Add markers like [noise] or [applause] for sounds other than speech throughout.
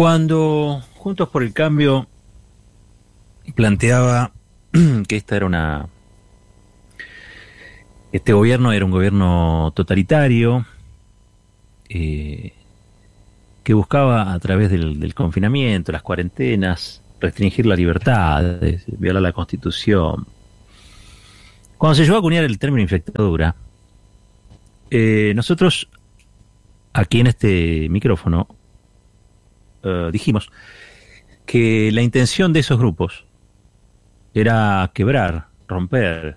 Cuando Juntos por el Cambio planteaba [clears throat] que esta era una este gobierno era un gobierno totalitario eh, que buscaba a través del, confinamiento, las cuarentenas, restringir la libertad, violar la constitución. Cuando se llegó a acuñar el término infectadura, eh, nosotros aquí en este micrófono eh, dijimos que la intención de esos grupos era quebrar, romper,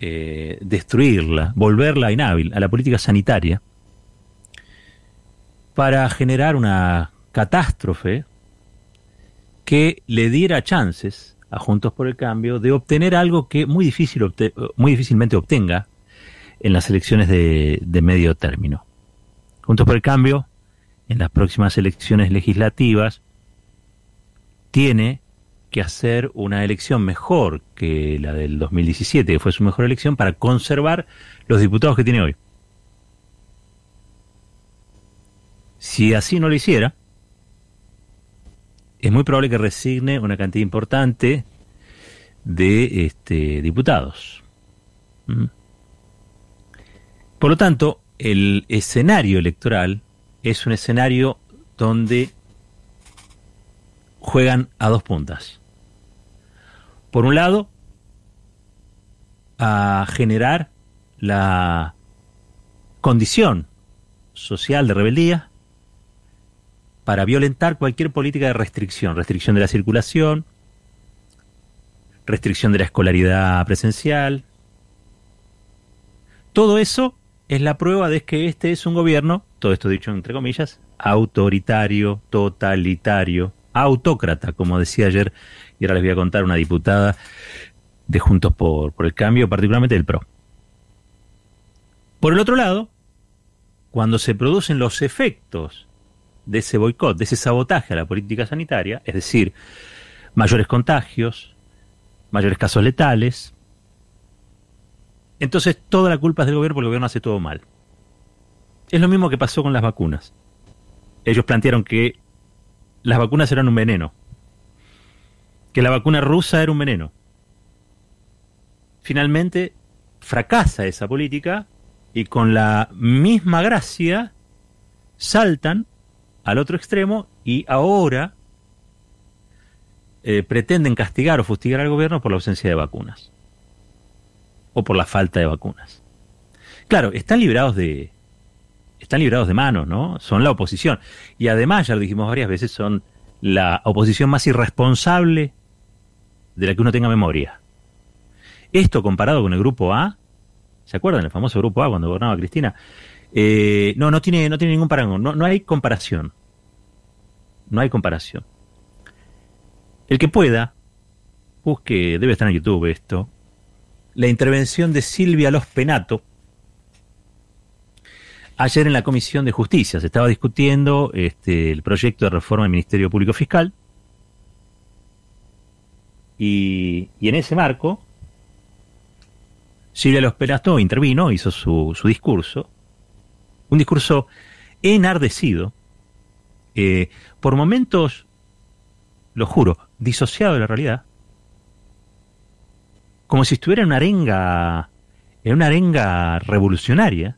eh, destruirla, volverla inhábil a la política sanitaria para generar una catástrofe que le diera chances a Juntos por el Cambio de obtener algo que muy, difícil muy difícilmente obtenga en las elecciones de, de medio término. Juntos por el Cambio, en las próximas elecciones legislativas, tiene que hacer una elección mejor que la del 2017, que fue su mejor elección, para conservar los diputados que tiene hoy. Si así no lo hiciera, es muy probable que resigne una cantidad importante de este, diputados. ¿Mm? Por lo tanto, el escenario electoral es un escenario donde juegan a dos puntas por un lado, a generar la condición social de rebeldía para violentar cualquier política de restricción, restricción de la circulación, restricción de la escolaridad presencial. Todo eso es la prueba de que este es un gobierno, todo esto dicho entre comillas, autoritario, totalitario, autócrata, como decía ayer y ahora les voy a contar una diputada de Juntos por, por el Cambio, particularmente del PRO. Por el otro lado, cuando se producen los efectos de ese boicot, de ese sabotaje a la política sanitaria, es decir, mayores contagios, mayores casos letales, entonces toda la culpa es del gobierno porque el gobierno hace todo mal. Es lo mismo que pasó con las vacunas. Ellos plantearon que las vacunas eran un veneno que la vacuna rusa era un veneno. Finalmente fracasa esa política y con la misma gracia saltan al otro extremo y ahora eh, pretenden castigar o fustigar al gobierno por la ausencia de vacunas o por la falta de vacunas. Claro, están librados de están librados de manos, ¿no? Son la oposición y además ya lo dijimos varias veces son la oposición más irresponsable de la que uno tenga memoria. Esto comparado con el grupo A, ¿se acuerdan? El famoso grupo A cuando gobernaba Cristina. Eh, no, no tiene, no tiene ningún parangón, no, no hay comparación. No hay comparación. El que pueda, busque, debe estar en YouTube esto, la intervención de Silvia Los Penato, ayer en la Comisión de Justicia. Se estaba discutiendo este, el proyecto de reforma del Ministerio Público Fiscal. Y, en ese marco, Silvia Los Pelasto intervino, hizo su, su discurso, un discurso enardecido, eh, por momentos, lo juro, disociado de la realidad, como si estuviera en una arenga, en una arenga revolucionaria,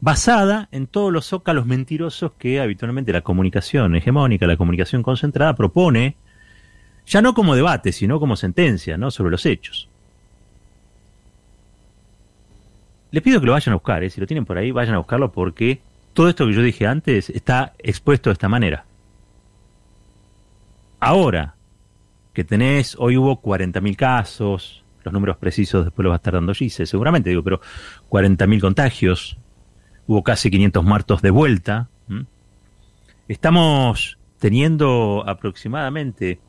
basada en todos los zócalos mentirosos que habitualmente la comunicación hegemónica, la comunicación concentrada propone ya no como debate, sino como sentencia, ¿no? Sobre los hechos. Les pido que lo vayan a buscar, ¿eh? si lo tienen por ahí, vayan a buscarlo porque todo esto que yo dije antes está expuesto de esta manera. Ahora que tenés, hoy hubo 40.000 casos, los números precisos después los va a estar dando Gise, seguramente digo, pero 40.000 contagios, hubo casi 500 muertos de vuelta. Estamos teniendo aproximadamente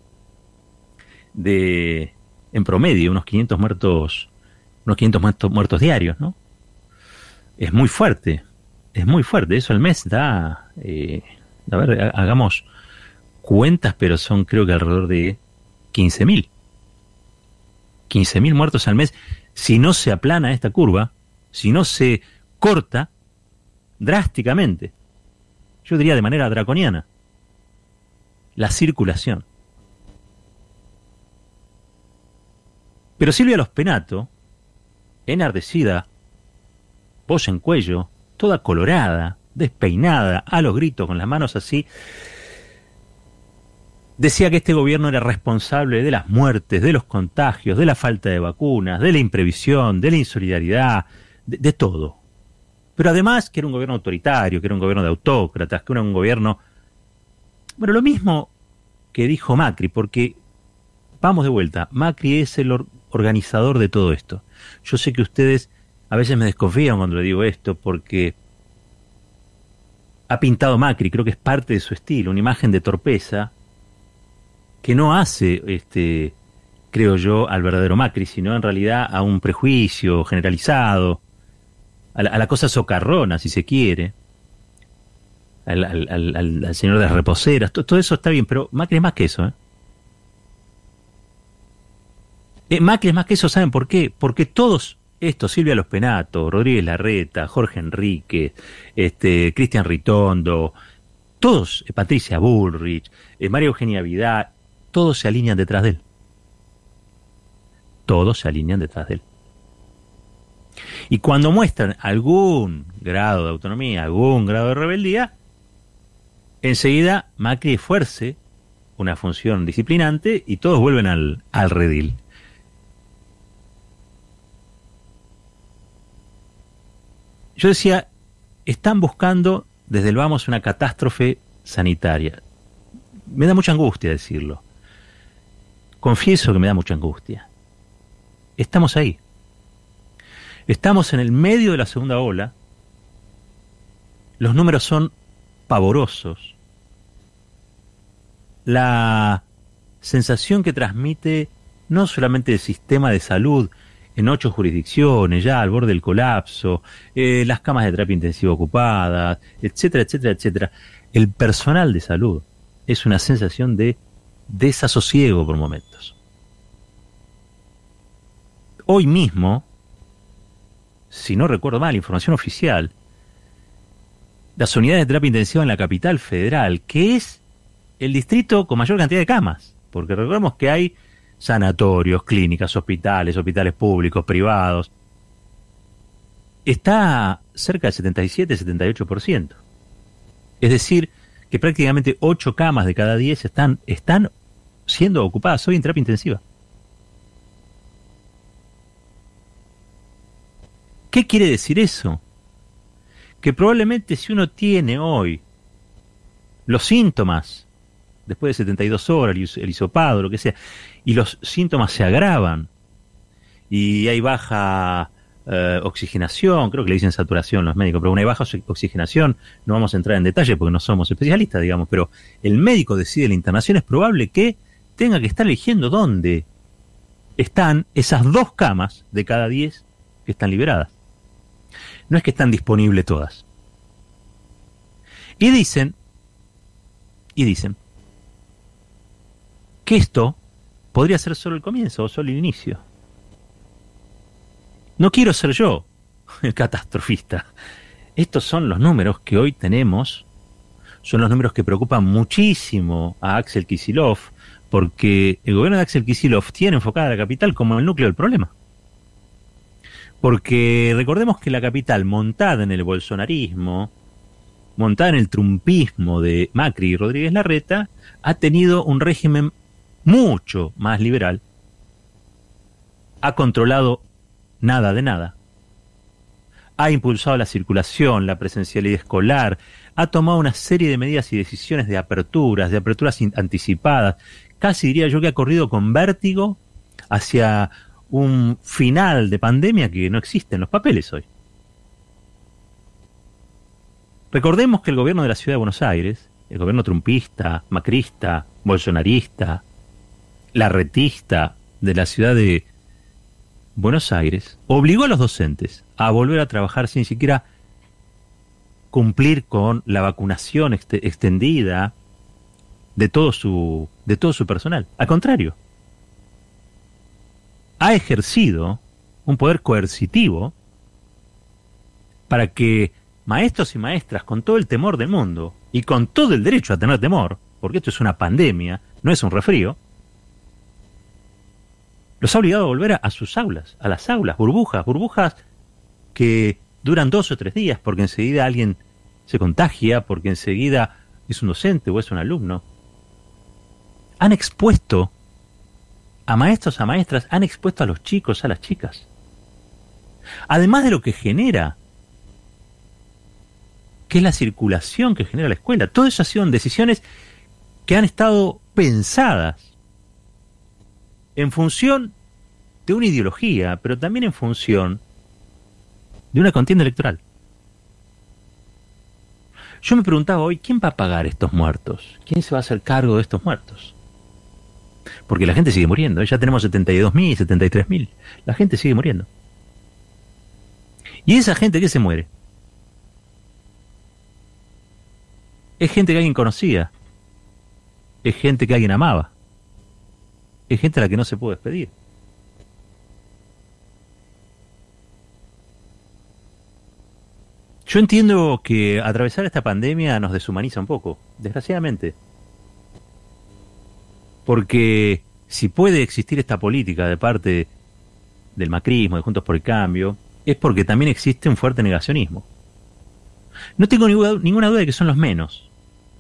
de, en promedio, unos 500 muertos, unos 500 muertos, muertos diarios, ¿no? Es muy fuerte, es muy fuerte. Eso al mes da, eh, a ver, hagamos cuentas, pero son creo que alrededor de 15.000. 15.000 muertos al mes. Si no se aplana esta curva, si no se corta drásticamente yo diría de manera draconiana, la circulación. Pero Silvia Lospenato, enardecida, voz en cuello, toda colorada, despeinada, a los gritos, con las manos así, decía que este gobierno era responsable de las muertes, de los contagios, de la falta de vacunas, de la imprevisión, de la insolidaridad, de, todo. Pero además que era un gobierno autoritario, que era un gobierno de autócratas, que era un gobierno... Bueno, lo mismo que dijo Macri, porque vamos de vuelta, Macri es el organizador de todo esto. Yo sé que ustedes a veces me desconfían cuando le digo esto, porque ha pintado Macri, creo que es parte de su estilo, una imagen de torpeza que no hace, este, creo yo, al verdadero Macri, sino en realidad a un prejuicio generalizado, a la, cosa socarrona, si se quiere, al, señor de las reposeras, todo, eso está bien, pero Macri es más que eso. ¿eh? ¿eh? Macri es más que eso, ¿saben por qué? Porque todos estos, Silvia Los Penato, Rodríguez Larreta, Jorge Enrique, este, Cristian Ritondo, todos, eh, Patricia Bullrich, eh, María Eugenia Vidal, todos se alinean detrás de él. Todos se alinean detrás de él. Y cuando muestran algún grado de autonomía, algún grado de rebeldía, enseguida Macri esfuerce una función disciplinante y todos vuelven al, redil. Yo decía, están buscando desde el vamos una catástrofe sanitaria. Me da mucha angustia decirlo. Confieso que me da mucha angustia. Estamos ahí. Estamos en el medio de la segunda ola. Los números son pavorosos. La sensación que transmite no solamente el sistema de salud en ocho jurisdicciones, ya al borde del colapso, eh, las camas de terapia intensiva ocupadas, etcétera, etcétera, etcétera. El personal de salud es una sensación de desasosiego por momentos. Hoy mismo, si no recuerdo mal, información oficial, las unidades de terapia intensiva en la capital federal, que es el distrito con mayor cantidad de camas, porque recordemos que hay sanatorios, clínicas, hospitales, hospitales públicos, privados, está cerca del 77-78%. Es decir, que prácticamente 8 camas de cada 10 están, están siendo ocupadas hoy en terapia intensiva. ¿Qué quiere decir eso? Que probablemente si uno tiene hoy los síntomas, después de 72 horas, el hisopado, lo que sea, y los síntomas se agravan, y hay baja eh, oxigenación, creo que le dicen saturación los médicos, pero una baja oxigenación, no vamos a entrar en detalle porque no somos especialistas, digamos, pero el médico decide la internación, es probable que tenga que estar eligiendo dónde están esas dos camas de cada diez que están liberadas. No es que están disponibles todas. Y dicen, y dicen, que esto podría ser solo el comienzo o solo el inicio. No quiero ser yo el catastrofista. Estos son los números que hoy tenemos, son los números que preocupan muchísimo a Axel Kisilov, porque el gobierno de Axel Kisilov tiene enfocada la capital como el núcleo del problema. Porque recordemos que la capital, montada en el bolsonarismo, montada en el trumpismo de Macri y Rodríguez Larreta, ha tenido un régimen mucho más liberal, ha controlado nada de nada, ha impulsado la circulación, la presencialidad escolar, ha tomado una serie de medidas y decisiones de aperturas, de aperturas anticipadas, casi diría yo que ha corrido con vértigo hacia un final de pandemia que no existe en los papeles hoy. Recordemos que el gobierno de la ciudad de Buenos Aires, el gobierno trumpista, macrista, bolsonarista, larretista de la ciudad de Buenos Aires, obligó a los docentes a volver a trabajar sin siquiera cumplir con la vacunación extendida, de todo su, de todo su personal. Al contrario, ha ejercido un poder coercitivo para que maestros y maestras con todo el temor del mundo y con todo el derecho a tener temor, porque esto es una pandemia, no es un resfrío, los ha obligado a volver a, sus aulas, a las aulas, burbujas, burbujas que duran dos o tres días porque enseguida alguien se contagia, porque enseguida es un docente o es un alumno. Han expuesto a maestros, a maestras, han expuesto a los chicos, a las chicas. Además de lo que genera, que es la circulación que genera la escuela. Todo eso son decisiones que han estado pensadas en función de una ideología, pero también en función de una contienda electoral. Yo me preguntaba hoy, ¿quién va a pagar estos muertos? ¿Quién se va a hacer cargo de estos muertos? Porque la gente sigue muriendo. Ya tenemos 72.000, 73.000. La gente sigue muriendo. ¿Y esa gente que se muere? Es gente que alguien conocía. Es gente que alguien amaba es gente a la que no se puede despedir. Yo entiendo que atravesar esta pandemia nos deshumaniza un poco, desgraciadamente. Porque si puede existir esta política de parte del macrismo, de Juntos por el Cambio, es porque también existe un fuerte negacionismo. No tengo ninguna duda de que son los menos,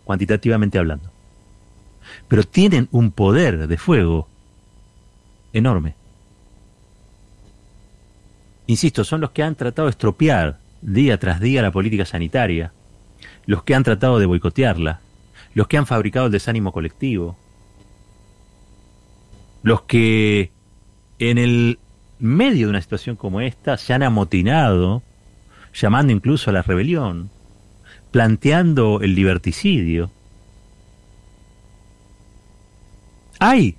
cuantitativamente hablando. Pero tienen un poder de fuego enorme. Insisto, son los que han tratado de estropear día tras día la política sanitaria, los que han tratado de boicotearla, los que han fabricado el desánimo colectivo, los que en el medio de una situación como esta se han amotinado, llamando incluso a la rebelión, planteando el liberticidio. Hay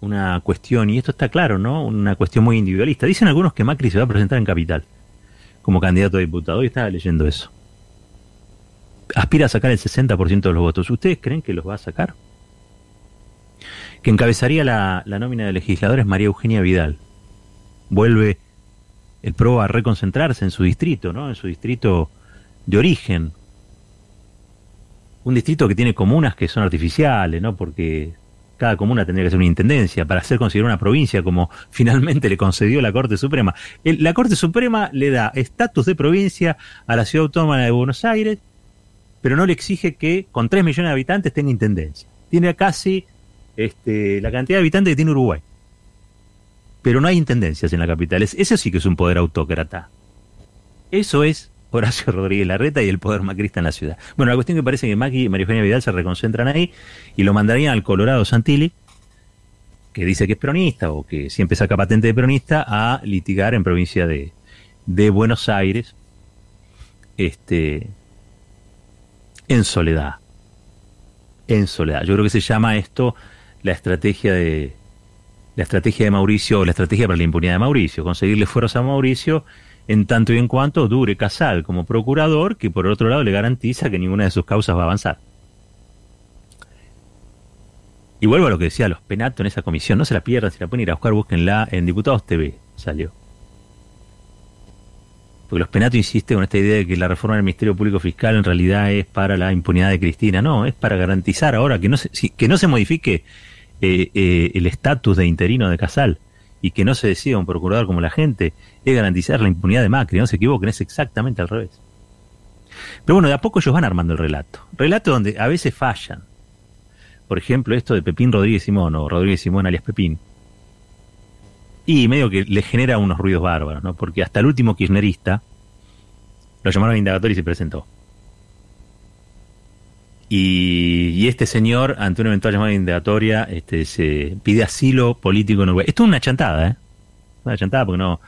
una cuestión, y esto está claro, ¿no? Una cuestión muy individualista. Dicen algunos que Macri se va a presentar en Capital como candidato a diputado. Hoy estaba leyendo eso. Aspira a sacar el 60% de los votos. ¿Ustedes creen que los va a sacar? Que encabezaría la, la nómina de legisladores María Eugenia Vidal. Vuelve el PRO a reconcentrarse en su distrito, ¿no? En su distrito de origen. Un distrito que tiene comunas que son artificiales, ¿no? Porque cada comuna tendría que ser una intendencia para ser considerada una provincia como [laughs] finalmente le concedió la Corte Suprema. la Corte Suprema le da estatus de provincia a la ciudad autónoma de Buenos Aires, pero no le exige que con 3 millones de habitantes tenga intendencia. Tiene casi este, la cantidad de habitantes que tiene Uruguay. Pero no hay intendencias en la capital. Eso sí que es un poder autócrata. Eso es Horacio [laughs] Rodríguez Larreta y el poder macrista en la ciudad. Bueno, la cuestión que parece que Macri y María Eugenia Vidal se reconcentran ahí y lo mandarían al Colorado Santilli, que dice que es peronista o que siempre saca patente de peronista, a litigar en provincia de, de Buenos Aires, este, en soledad. En soledad. Yo creo que se llama esto la estrategia de la estrategia de Mauricio, la estrategia para la impunidad de Mauricio, conseguirle fueros a Mauricio en tanto y en cuanto dure Casal como procurador, que por otro lado le garantiza que ninguna de sus causas va a avanzar. Y vuelvo a lo que decía, los penatos en esa comisión, no se la pierdan, si la pueden ir a buscar, búsquenla en Diputados TV, salió. Porque los penatos insiste con esta idea de que la reforma del Ministerio Público Fiscal en realidad es para la impunidad de Cristina. No, es para garantizar ahora que no se, que no se modifique eh, eh, el estatus de interino de Casal y que no se decida un procurador como la gente, es garantizar la impunidad de Macri, no se equivoquen, es exactamente al revés. Pero bueno, de a poco ellos van armando el relato. Relato donde a veces fallan. Por ejemplo, esto de Pepín Rodríguez Simón o Rodríguez Simón alias Pepín. Y medio que le genera unos ruidos bárbaros, ¿no? Porque hasta el último kirchnerista lo llamaron indagatorio y se presentó. Y, este señor, ante una eventual llamada indagatoria, este, se pide asilo político en Uruguay. Esto es una chantada, ¿eh? Una chantada porque no,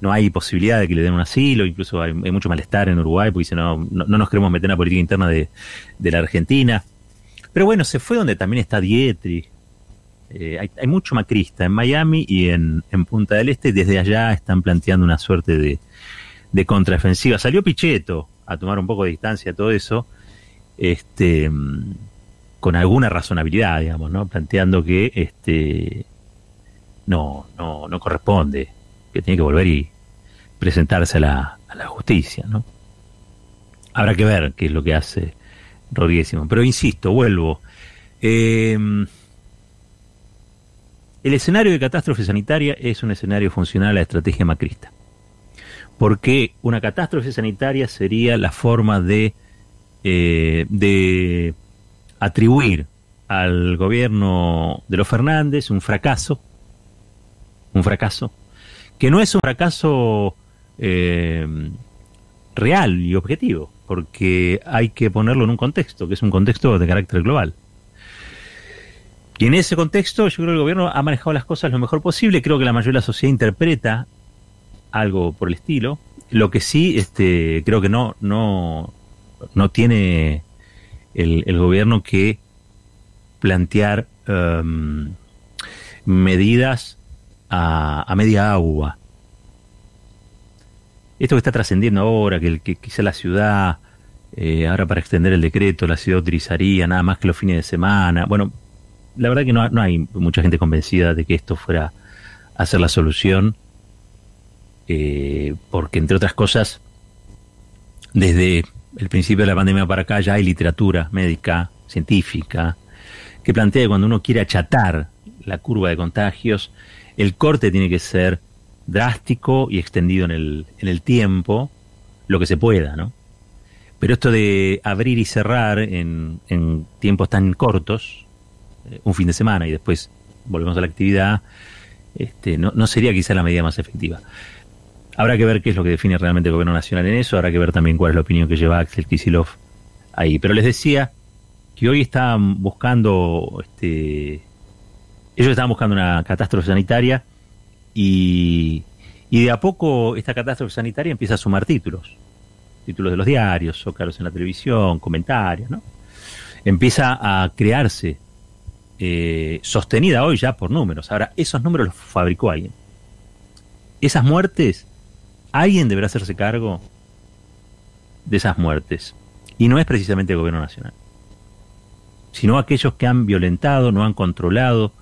no hay posibilidad de que le den un asilo, incluso hay, mucho malestar en Uruguay porque dice no, no, nos queremos meter en la política interna de, la Argentina. Pero bueno, se fue donde también está Dietri. Eh, hay, mucho macrista en Miami y en, Punta del Este. Desde allá están planteando una suerte de, de contraofensiva. Salió Pichetto a tomar un poco de distancia a todo eso este, con alguna razonabilidad, digamos, ¿no? Planteando que este, no, no, no corresponde, que tiene que volver y presentarse a la, a la justicia, ¿no? Habrá que ver qué es lo que hace Rodríguez. Pero insisto, vuelvo. Eh, el escenario de catástrofe sanitaria es un escenario funcional a la estrategia macrista. Porque una catástrofe sanitaria sería la forma de, eh, de atribuir al gobierno de los Fernández un fracaso, un fracaso, que no es un fracaso eh, real y objetivo, porque hay que ponerlo en un contexto, que es un contexto de carácter global. Y en ese contexto yo creo que el gobierno ha manejado las cosas lo mejor posible, creo que la mayoría de la sociedad interpreta algo por el estilo, lo que sí este, creo que no, no, no tiene el, gobierno que plantear em, medidas a, a media agua esto que está trascendiendo ahora, que, que quizá la ciudad, eh, ahora para extender el decreto, la ciudad utilizaría nada más que los fines de semana. Bueno, la verdad que no, no hay mucha gente convencida de que esto fuera a ser la solución, eh, porque entre otras cosas, desde el principio de la pandemia para acá ya hay literatura médica, científica, que plantea que cuando uno quiere achatar la curva de contagios, el corte tiene que ser drástico y extendido en el, en el tiempo, lo que se pueda, ¿no? Pero esto de abrir y cerrar en, en tiempos tan cortos, eh, un fin de semana y después volvemos a la actividad, este, no, no sería quizá la medida más efectiva. Habrá que ver qué es lo que define realmente el gobierno nacional en eso, habrá que ver también cuál es la opinión que lleva Axel Kisilov ahí. Pero les decía que hoy están buscando, este, ellos estaban buscando una catástrofe sanitaria y, de a poco esta catástrofe sanitaria empieza a sumar títulos. Títulos de los diarios, zócalos en la televisión, comentarios, ¿no? Empieza a crearse, eh, sostenida hoy ya por números. Ahora, esos números los fabricó alguien. Esas muertes, alguien deberá hacerse cargo de esas muertes. Y no es precisamente el gobierno nacional, sino aquellos que han violentado, no han controlado,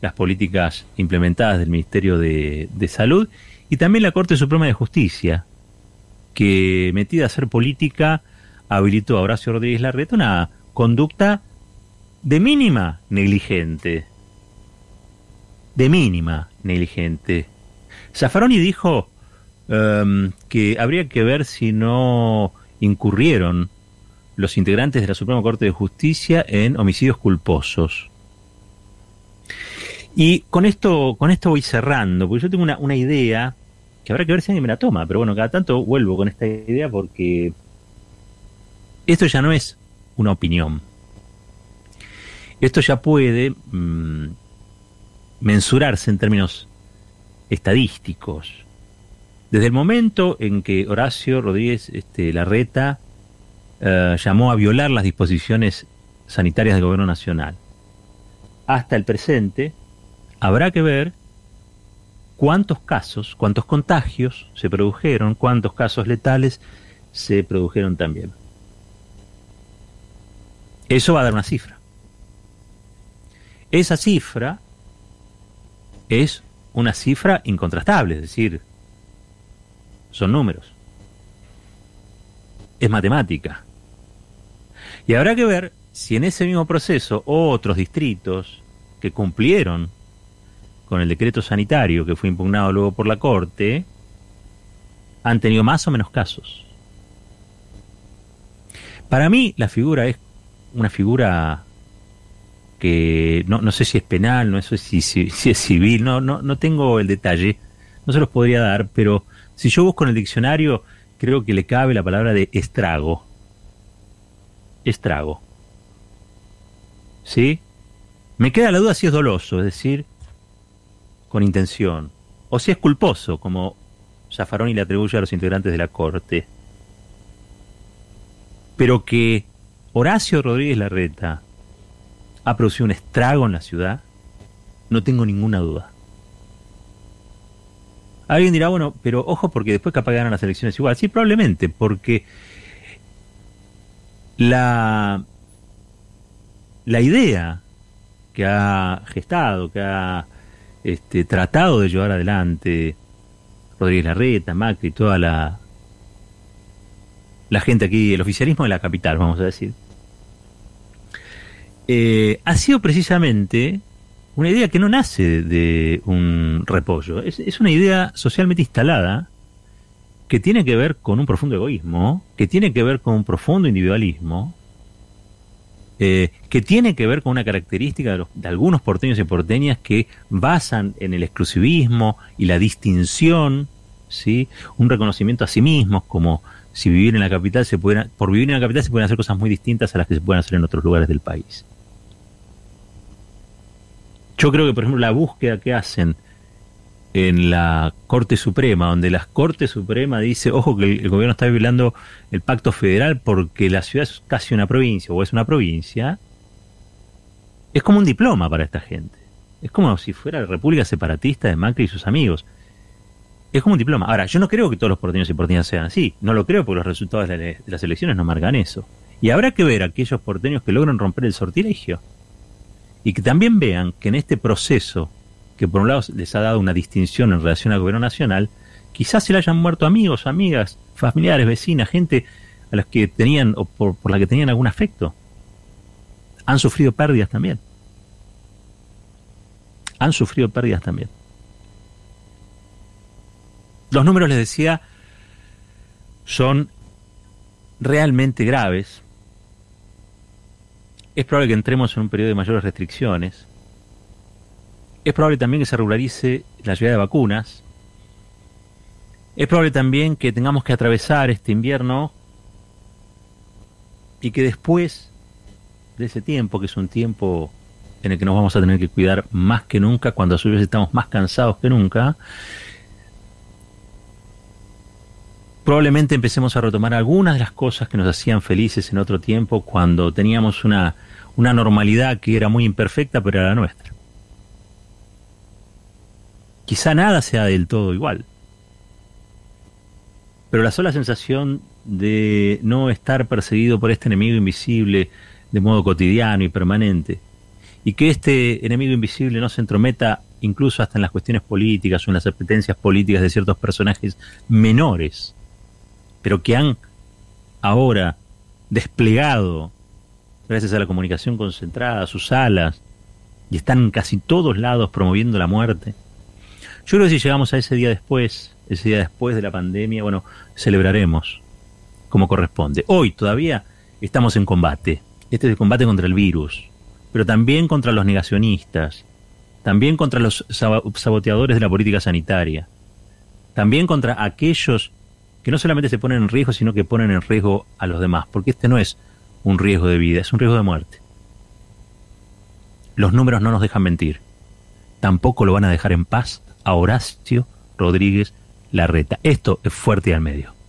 las políticas implementadas del Ministerio de, Salud y también la Corte Suprema de Justicia, que metida a hacer política habilitó a Horacio Rodríguez Larreta una conducta de mínima negligente. De mínima negligente. Zaffaroni dijo um, que habría que ver si no incurrieron los integrantes de la Suprema Corte de Justicia en homicidios culposos. Y con esto, con esto voy cerrando, porque yo tengo una, una idea que habrá que ver si alguien me la toma, pero bueno, cada tanto vuelvo con esta idea porque esto ya no es una opinión. Esto ya puede mm, mensurarse en términos estadísticos. Desde el momento en que Horacio Rodríguez este, Larreta eh, llamó a violar las disposiciones sanitarias del gobierno nacional, hasta el presente, habrá que ver cuántos casos, cuántos contagios se produjeron, cuántos casos letales se produjeron también. Eso va a dar una cifra. Esa cifra es una cifra incontrastable, es decir, son números. Es matemática. Y habrá que ver si en ese mismo proceso otros distritos que cumplieron con el decreto sanitario que fue impugnado luego por la Corte, han tenido más o menos casos. Para mí la figura es una figura que no, no sé si es penal, no sé si, si, si, es civil, no, no, no tengo el detalle, no se los podría dar, pero si yo busco en el diccionario, creo que le cabe la palabra de estrago. Estrago. ¿Sí? Me queda la duda si es doloso, es decir, con intención, o si es culposo, como Zaffaroni le atribuye a los integrantes de la Corte. Pero que Horacio Rodríguez Larreta ha producido un estrago en la ciudad, no tengo ninguna duda. Alguien dirá, bueno, pero ojo porque después capaz ganan las elecciones igual. Sí, probablemente, porque la, la idea que ha gestado, que ha este, tratado de llevar adelante Rodríguez Larreta, Macri, toda la la gente aquí, el oficialismo de la capital, vamos a decir, eh, ha sido precisamente una idea que no nace de un repollo, es, es una idea socialmente instalada que tiene que ver con un profundo egoísmo, que tiene que ver con un profundo individualismo, eh, que tiene que ver con una característica de, algunos porteños y porteñas que basan en el exclusivismo y la distinción, ¿sí? un reconocimiento a sí mismos, como si vivir en la capital se pueden, por vivir en la capital se pueden hacer cosas muy distintas a las que se pueden hacer en otros lugares del país. Yo creo que, por ejemplo, la búsqueda que hacen en la Corte Suprema, donde la Corte Suprema dice, ojo que el, gobierno está violando el pacto federal porque la ciudad es casi una provincia o es una provincia, es como un diploma para esta gente. Es como si fuera la República Separatista de Macri y sus amigos. Es como un diploma. Ahora, yo no creo que todos los porteños y porteñas sean así. No lo creo porque los resultados de, las elecciones no marcan eso. Y habrá que ver aquellos porteños que logran romper el sortilegio. Y que también vean que en este proceso que por un lado les ha dado una distinción en relación al gobierno nacional, quizás se le hayan muerto amigos, amigas, familiares, vecinas, gente a las que tenían o por, la que tenían algún afecto. Han sufrido pérdidas también. Han sufrido pérdidas también. Los números, les decía, son realmente graves. Es probable que entremos en un periodo de mayores restricciones. Es probable también que se regularice la llegada de vacunas. Es probable también que tengamos que atravesar este invierno y que después de ese tiempo, que es un tiempo en el que nos vamos a tener que cuidar más que nunca, cuando a su vez estamos más cansados que nunca, probablemente empecemos a retomar algunas de las cosas que nos hacían felices en otro tiempo, cuando teníamos una, una normalidad que era muy imperfecta, pero era la nuestra. Quizá nada sea del todo igual. Pero la sola sensación de no estar perseguido por este enemigo invisible de modo cotidiano y permanente, y que este enemigo invisible no se entrometa incluso hasta en las cuestiones políticas o en las apetencias políticas de ciertos personajes menores, pero que han ahora desplegado, gracias a la comunicación concentrada, sus alas, y están casi todos lados promoviendo la muerte, yo creo que si llegamos a ese día después, ese día después de la pandemia, bueno, celebraremos como corresponde. Hoy todavía estamos en combate. Este es el combate contra el virus, pero también contra los negacionistas, también contra los saboteadores de la política sanitaria, también contra aquellos que no solamente se ponen en riesgo, sino que ponen en riesgo a los demás, porque este no es un riesgo de vida, es un riesgo de muerte. Los números no nos dejan mentir, tampoco lo van a dejar en paz a Horacio Rodríguez Larreta. Esto es fuerte y al medio.